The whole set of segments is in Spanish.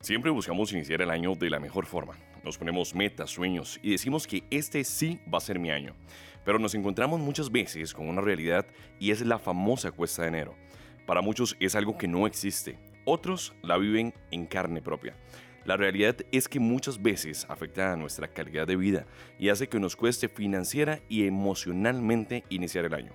Siempre buscamos iniciar el año de la mejor forma. Nos ponemos metas, sueños y decimos que este sí va a ser mi año. Pero nos encontramos muchas veces con una realidad y es la famosa cuesta de enero. Para muchos es algo que no existe, otros la viven en carne propia. La realidad es que muchas veces afecta a nuestra calidad de vida y hace que nos cueste financiera y emocionalmente iniciar el año.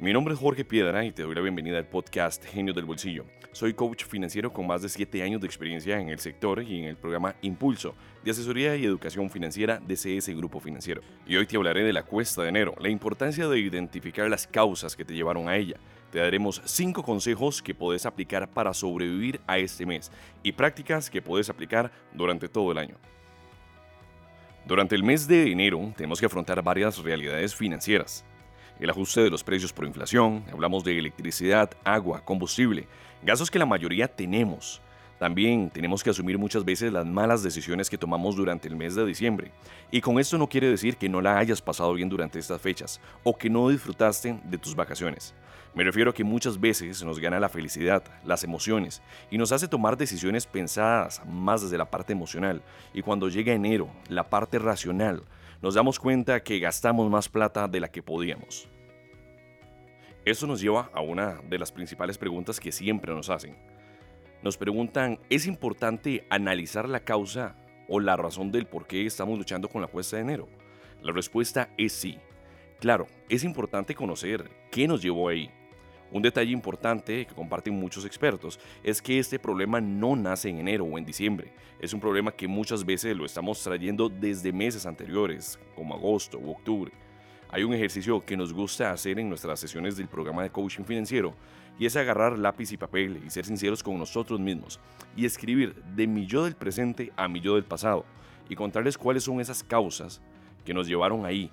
Mi nombre es Jorge Piedra y te doy la bienvenida al podcast Genio del Bolsillo. Soy coach financiero con más de 7 años de experiencia en el sector y en el programa Impulso de asesoría y educación financiera de CS Grupo Financiero. Y hoy te hablaré de la cuesta de enero, la importancia de identificar las causas que te llevaron a ella. Te daremos 5 consejos que puedes aplicar para sobrevivir a este mes y prácticas que puedes aplicar durante todo el año. Durante el mes de enero tenemos que afrontar varias realidades financieras el ajuste de los precios por inflación, hablamos de electricidad, agua, combustible, gastos que la mayoría tenemos. También tenemos que asumir muchas veces las malas decisiones que tomamos durante el mes de diciembre. Y con esto no quiere decir que no la hayas pasado bien durante estas fechas o que no disfrutaste de tus vacaciones. Me refiero a que muchas veces nos gana la felicidad, las emociones y nos hace tomar decisiones pensadas más desde la parte emocional. Y cuando llega enero, la parte racional nos damos cuenta que gastamos más plata de la que podíamos. Eso nos lleva a una de las principales preguntas que siempre nos hacen. Nos preguntan, ¿es importante analizar la causa o la razón del por qué estamos luchando con la cuesta de enero? La respuesta es sí. Claro, es importante conocer qué nos llevó ahí, un detalle importante que comparten muchos expertos es que este problema no nace en enero o en diciembre. Es un problema que muchas veces lo estamos trayendo desde meses anteriores, como agosto u octubre. Hay un ejercicio que nos gusta hacer en nuestras sesiones del programa de coaching financiero y es agarrar lápiz y papel y ser sinceros con nosotros mismos y escribir de mi yo del presente a mi yo del pasado y contarles cuáles son esas causas que nos llevaron ahí.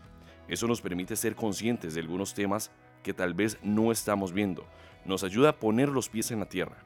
Eso nos permite ser conscientes de algunos temas que tal vez no estamos viendo. Nos ayuda a poner los pies en la tierra.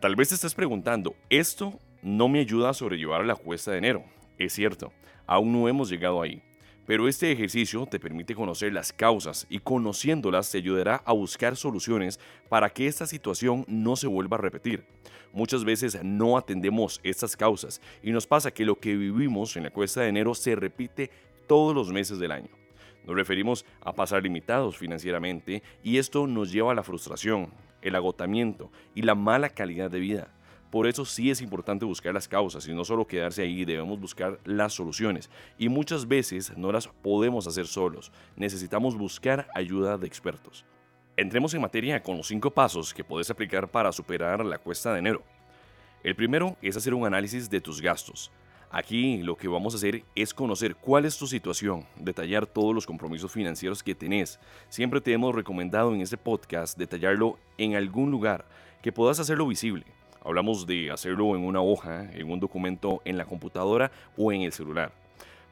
Tal vez estés preguntando, esto no me ayuda a sobrellevar la cuesta de enero. Es cierto, aún no hemos llegado ahí. Pero este ejercicio te permite conocer las causas y conociéndolas te ayudará a buscar soluciones para que esta situación no se vuelva a repetir. Muchas veces no atendemos estas causas y nos pasa que lo que vivimos en la cuesta de enero se repite todos los meses del año. Nos referimos a pasar limitados financieramente y esto nos lleva a la frustración, el agotamiento y la mala calidad de vida. Por eso sí es importante buscar las causas y no solo quedarse ahí, debemos buscar las soluciones. Y muchas veces no las podemos hacer solos, necesitamos buscar ayuda de expertos. Entremos en materia con los cinco pasos que puedes aplicar para superar la cuesta de enero. El primero es hacer un análisis de tus gastos. Aquí lo que vamos a hacer es conocer cuál es tu situación, detallar todos los compromisos financieros que tenés. Siempre te hemos recomendado en este podcast detallarlo en algún lugar que puedas hacerlo visible. Hablamos de hacerlo en una hoja, en un documento en la computadora o en el celular.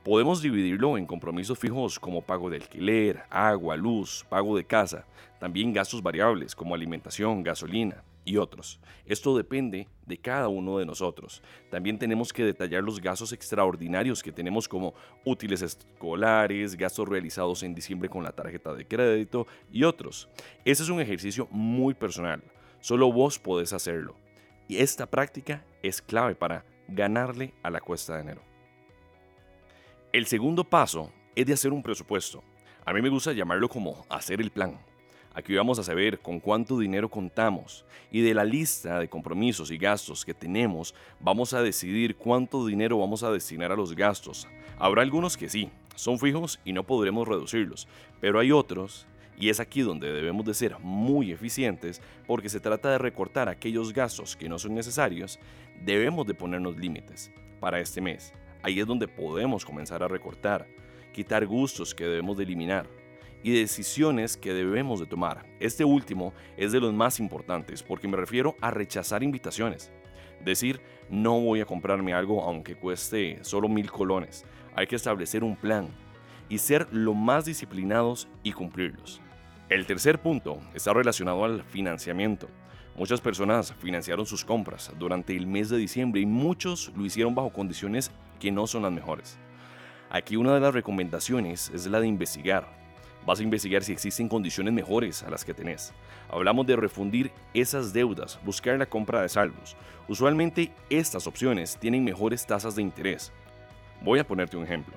Podemos dividirlo en compromisos fijos como pago de alquiler, agua, luz, pago de casa, también gastos variables como alimentación, gasolina, y otros. Esto depende de cada uno de nosotros. También tenemos que detallar los gastos extraordinarios que tenemos como útiles escolares, gastos realizados en diciembre con la tarjeta de crédito y otros. Ese es un ejercicio muy personal. Solo vos podés hacerlo. Y esta práctica es clave para ganarle a la cuesta de enero. El segundo paso es de hacer un presupuesto. A mí me gusta llamarlo como hacer el plan. Aquí vamos a saber con cuánto dinero contamos y de la lista de compromisos y gastos que tenemos vamos a decidir cuánto dinero vamos a destinar a los gastos. Habrá algunos que sí, son fijos y no podremos reducirlos, pero hay otros y es aquí donde debemos de ser muy eficientes porque se trata de recortar aquellos gastos que no son necesarios, debemos de ponernos límites para este mes. Ahí es donde podemos comenzar a recortar, quitar gustos que debemos de eliminar y decisiones que debemos de tomar. Este último es de los más importantes porque me refiero a rechazar invitaciones. Decir, no voy a comprarme algo aunque cueste solo mil colones. Hay que establecer un plan y ser lo más disciplinados y cumplirlos. El tercer punto está relacionado al financiamiento. Muchas personas financiaron sus compras durante el mes de diciembre y muchos lo hicieron bajo condiciones que no son las mejores. Aquí una de las recomendaciones es la de investigar Vas a investigar si existen condiciones mejores a las que tenés. Hablamos de refundir esas deudas, buscar la compra de saldos. Usualmente estas opciones tienen mejores tasas de interés. Voy a ponerte un ejemplo.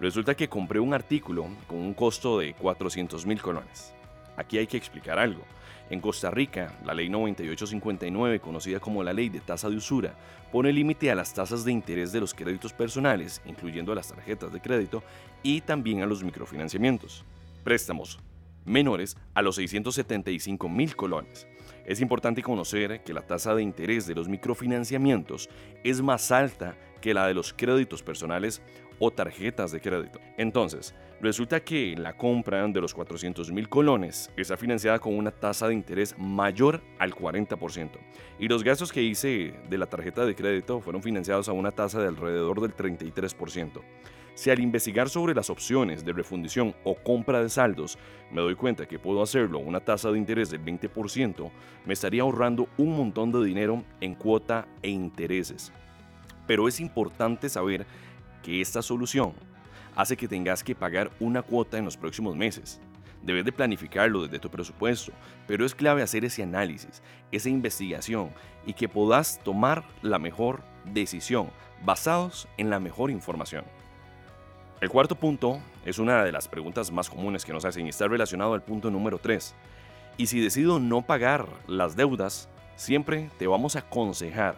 Resulta que compré un artículo con un costo de 400 mil colones. Aquí hay que explicar algo. En Costa Rica, la ley 9859, conocida como la ley de tasa de usura, pone límite a las tasas de interés de los créditos personales, incluyendo a las tarjetas de crédito, y también a los microfinanciamientos. Préstamos menores a los 675 mil colones. Es importante conocer que la tasa de interés de los microfinanciamientos es más alta que la de los créditos personales o tarjetas de crédito. Entonces, resulta que la compra de los 400 mil colones está financiada con una tasa de interés mayor al 40%. Y los gastos que hice de la tarjeta de crédito fueron financiados a una tasa de alrededor del 33%. Si al investigar sobre las opciones de refundición o compra de saldos me doy cuenta que puedo hacerlo a una tasa de interés del 20%, me estaría ahorrando un montón de dinero en cuota e intereses. Pero es importante saber que esta solución hace que tengas que pagar una cuota en los próximos meses. Debes de planificarlo desde tu presupuesto, pero es clave hacer ese análisis, esa investigación y que puedas tomar la mejor decisión basados en la mejor información. El cuarto punto es una de las preguntas más comunes que nos hacen y está relacionado al punto número 3. Y si decido no pagar las deudas, siempre te vamos a aconsejar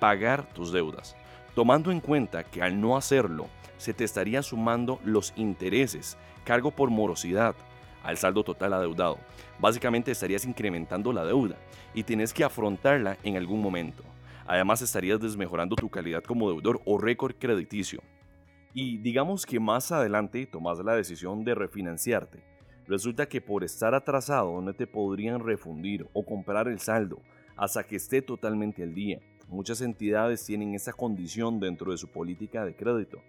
pagar tus deudas tomando en cuenta que al no hacerlo se te estaría sumando los intereses, cargo por morosidad, al saldo total adeudado. Básicamente estarías incrementando la deuda y tienes que afrontarla en algún momento. Además estarías desmejorando tu calidad como deudor o récord crediticio. Y digamos que más adelante tomas la decisión de refinanciarte. Resulta que por estar atrasado no te podrían refundir o comprar el saldo hasta que esté totalmente al día. Muchas entidades tienen esa condición dentro de su política de crédito.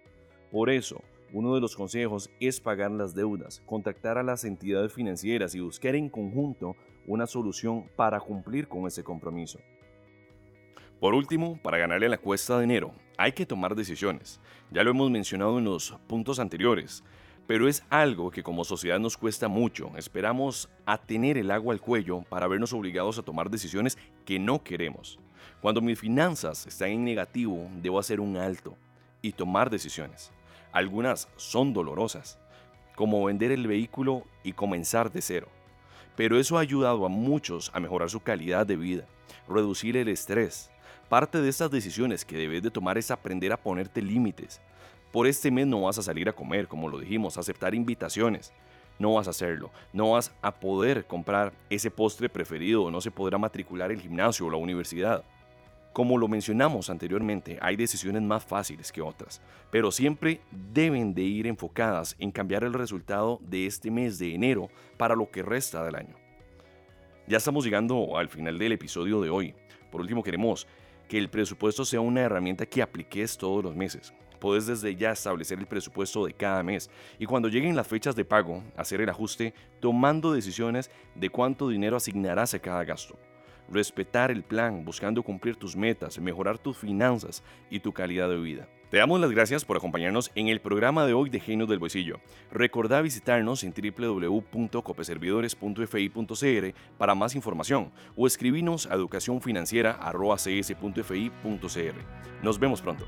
Por eso, uno de los consejos es pagar las deudas, contactar a las entidades financieras y buscar en conjunto una solución para cumplir con ese compromiso. Por último, para ganarle la cuesta de enero, hay que tomar decisiones. Ya lo hemos mencionado en los puntos anteriores, pero es algo que como sociedad nos cuesta mucho. Esperamos a tener el agua al cuello para vernos obligados a tomar decisiones que no queremos. Cuando mis finanzas están en negativo, debo hacer un alto y tomar decisiones. Algunas son dolorosas, como vender el vehículo y comenzar de cero. Pero eso ha ayudado a muchos a mejorar su calidad de vida, reducir el estrés. Parte de estas decisiones que debes de tomar es aprender a ponerte límites. Por este mes no vas a salir a comer, como lo dijimos, aceptar invitaciones. No vas a hacerlo. No vas a poder comprar ese postre preferido, no se podrá matricular el gimnasio o la universidad. Como lo mencionamos anteriormente, hay decisiones más fáciles que otras, pero siempre deben de ir enfocadas en cambiar el resultado de este mes de enero para lo que resta del año. Ya estamos llegando al final del episodio de hoy. Por último, queremos que el presupuesto sea una herramienta que apliques todos los meses. Puedes desde ya establecer el presupuesto de cada mes y cuando lleguen las fechas de pago, hacer el ajuste tomando decisiones de cuánto dinero asignarás a cada gasto respetar el plan, buscando cumplir tus metas, mejorar tus finanzas y tu calidad de vida. Te damos las gracias por acompañarnos en el programa de hoy de Genios del Bolsillo. Recordá visitarnos en www.copeservidores.fi.cr para más información o escribinos a educacionfinanciera.cs.fi.cr. Nos vemos pronto.